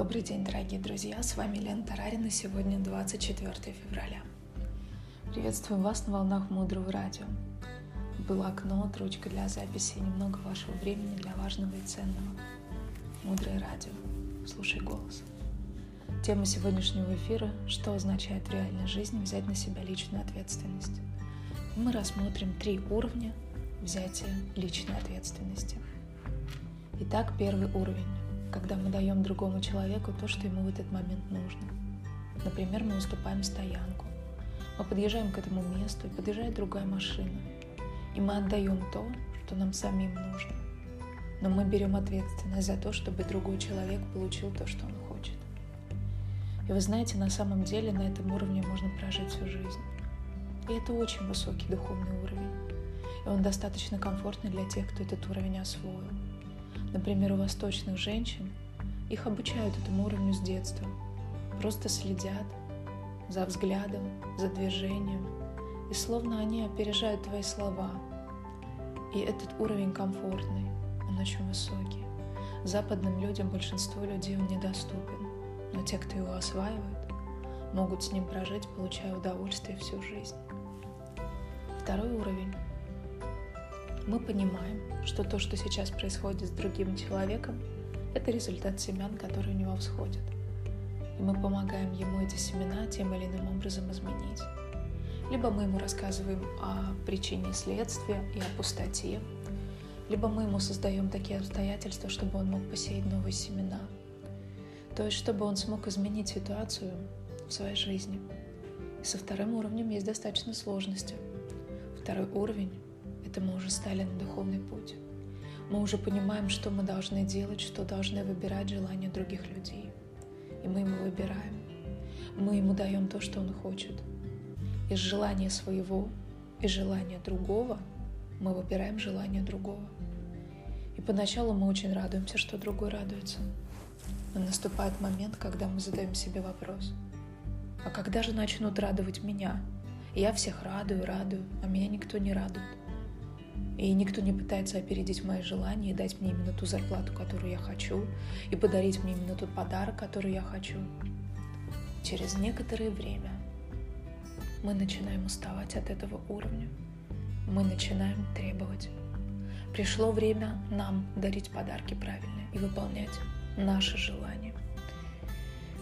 Добрый день, дорогие друзья! С вами Лена Тарарина. Сегодня 24 февраля. Приветствую вас на волнах Мудрого Радио. Блокнот, ручка для записи и немного вашего времени для важного и ценного. Мудрое Радио. Слушай голос. Тема сегодняшнего эфира – что означает в реальной жизни взять на себя личную ответственность. И мы рассмотрим три уровня взятия личной ответственности. Итак, первый уровень когда мы даем другому человеку то, что ему в этот момент нужно. Например, мы уступаем стоянку. Мы подъезжаем к этому месту, и подъезжает другая машина. И мы отдаем то, что нам самим нужно. Но мы берем ответственность за то, чтобы другой человек получил то, что он хочет. И вы знаете, на самом деле на этом уровне можно прожить всю жизнь. И это очень высокий духовный уровень. И он достаточно комфортный для тех, кто этот уровень освоил. Например, у восточных женщин их обучают этому уровню с детства. Просто следят за взглядом, за движением, и словно они опережают твои слова. И этот уровень комфортный, он очень высокий. Западным людям, большинству людей он недоступен, но те, кто его осваивают, могут с ним прожить, получая удовольствие всю жизнь. Второй уровень мы понимаем, что то, что сейчас происходит с другим человеком, это результат семян, которые у него всходят. И мы помогаем ему эти семена тем или иным образом изменить. Либо мы ему рассказываем о причине следствия и о пустоте, либо мы ему создаем такие обстоятельства, чтобы он мог посеять новые семена. То есть, чтобы он смог изменить ситуацию в своей жизни. И со вторым уровнем есть достаточно сложности. Второй уровень это мы уже стали на духовный путь. Мы уже понимаем, что мы должны делать, что должны выбирать желания других людей. И мы ему выбираем. Мы ему даем то, что он хочет. Из желания своего и желания другого мы выбираем желание другого. И поначалу мы очень радуемся, что другой радуется. Но наступает момент, когда мы задаем себе вопрос. А когда же начнут радовать меня? Я всех радую, радую, а меня никто не радует. И никто не пытается опередить мои желания и дать мне именно ту зарплату, которую я хочу, и подарить мне именно тот подарок, который я хочу. Через некоторое время мы начинаем уставать от этого уровня. Мы начинаем требовать. Пришло время нам дарить подарки правильно и выполнять наши желания.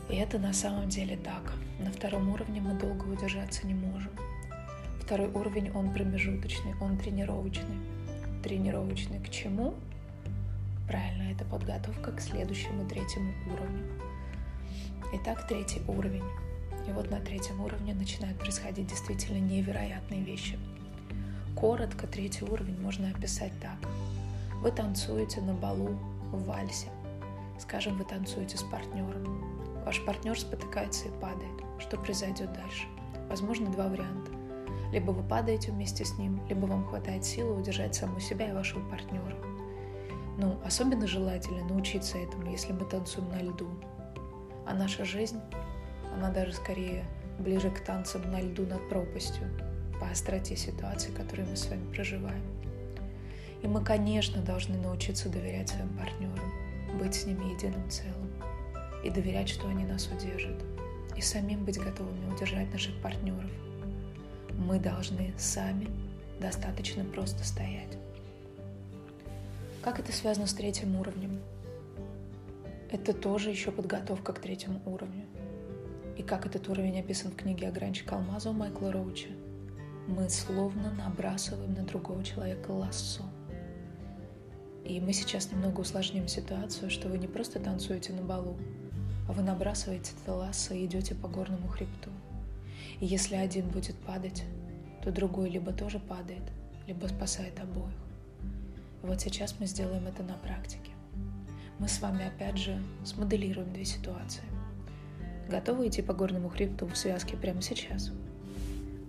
И это на самом деле так. На втором уровне мы долго удержаться не можем. Второй уровень, он промежуточный, он тренировочный. Тренировочный к чему? Правильно, это подготовка к следующему третьему уровню. Итак, третий уровень. И вот на третьем уровне начинают происходить действительно невероятные вещи. Коротко третий уровень можно описать так. Вы танцуете на балу в вальсе. Скажем, вы танцуете с партнером. Ваш партнер спотыкается и падает. Что произойдет дальше? Возможно, два варианта. Либо вы падаете вместе с ним, либо вам хватает силы удержать саму себя и вашего партнера. Ну, особенно желательно научиться этому, если мы танцуем на льду. А наша жизнь, она даже скорее ближе к танцам на льду над пропастью, по остроте ситуации, которую мы с вами проживаем. И мы, конечно, должны научиться доверять своим партнерам, быть с ними единым целым и доверять, что они нас удержат, и самим быть готовыми удержать наших партнеров – мы должны сами достаточно просто стоять. Как это связано с третьим уровнем? Это тоже еще подготовка к третьему уровню. И как этот уровень описан в книге «Огранчик алмаза» у Майкла Роуча, мы словно набрасываем на другого человека лассо. И мы сейчас немного усложним ситуацию, что вы не просто танцуете на балу, а вы набрасываете это лассо и идете по горному хребту. И если один будет падать, то другой либо тоже падает, либо спасает обоих. Вот сейчас мы сделаем это на практике. Мы с вами опять же смоделируем две ситуации. Готовы идти по горному хребту в связке прямо сейчас?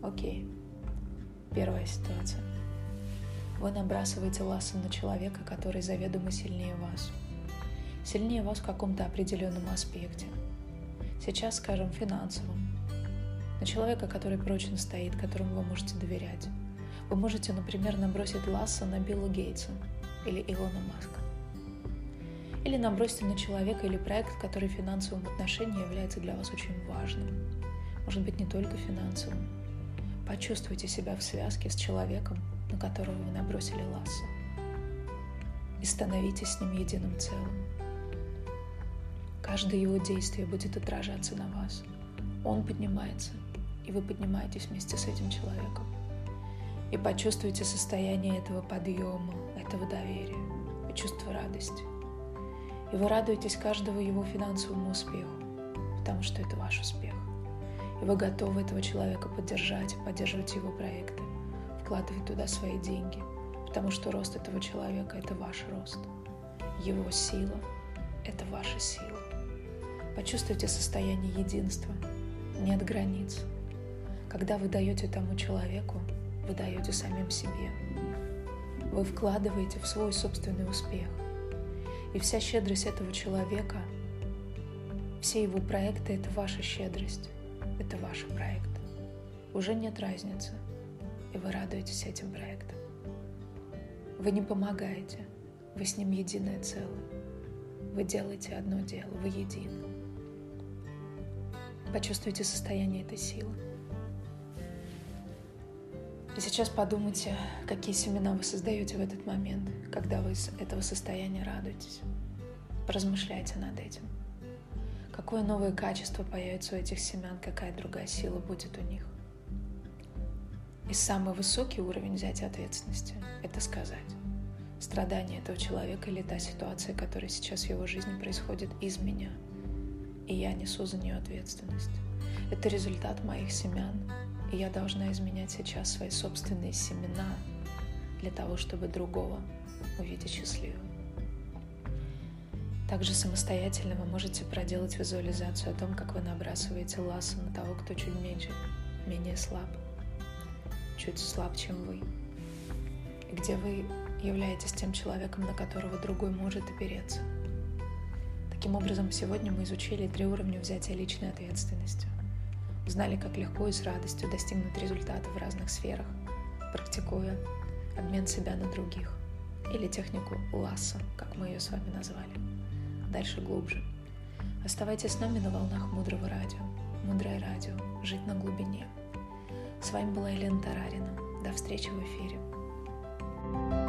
Окей. Первая ситуация. Вы набрасываете лассо на человека, который заведомо сильнее вас. Сильнее вас в каком-то определенном аспекте. Сейчас, скажем, финансовом, на человека, который прочно стоит, которому вы можете доверять. Вы можете, например, набросить ласса на Билла Гейтса или Илона Маска. Или набросьте на человека или проект, который в финансовом отношении является для вас очень важным. Может быть, не только финансовым. Почувствуйте себя в связке с человеком, на которого вы набросили лассо. И становитесь с ним единым целым. Каждое его действие будет отражаться на вас. Он поднимается, и вы поднимаетесь вместе с этим человеком. И почувствуйте состояние этого подъема, этого доверия и чувство радости. И вы радуетесь каждого его финансовому успеху, потому что это ваш успех. И вы готовы этого человека поддержать, поддерживать его проекты, вкладывать туда свои деньги, потому что рост этого человека – это ваш рост. Его сила – это ваша сила. Почувствуйте состояние единства, нет границ. Когда вы даете тому человеку, вы даете самим себе. Вы вкладываете в свой собственный успех – и вся щедрость этого человека, все его проекты — это ваша щедрость, это ваш проект. Уже нет разницы, и вы радуетесь этим проектом. Вы не помогаете, вы с ним единое целое. Вы делаете одно дело, вы едины. Почувствуйте состояние этой силы. И сейчас подумайте, какие семена вы создаете в этот момент, когда вы из этого состояния радуетесь. Поразмышляйте над этим. Какое новое качество появится у этих семян, какая другая сила будет у них. И самый высокий уровень взятия ответственности – это сказать. Страдание этого человека или та ситуация, которая сейчас в его жизни происходит из меня. И я несу за нее ответственность. Это результат моих семян, и я должна изменять сейчас свои собственные семена для того, чтобы другого увидеть счастливым. Также самостоятельно вы можете проделать визуализацию о том, как вы набрасываете лассо на того, кто чуть меньше, менее слаб, чуть слаб, чем вы. И где вы являетесь тем человеком, на которого другой может опереться. Таким образом, сегодня мы изучили три уровня взятия личной ответственности знали, как легко и с радостью достигнуть результата в разных сферах, практикуя обмен себя на других или технику ласса, как мы ее с вами назвали. Дальше глубже. Оставайтесь с нами на волнах Мудрого Радио. Мудрое Радио. Жить на глубине. С вами была Елена Тарарина. До встречи в эфире. thank you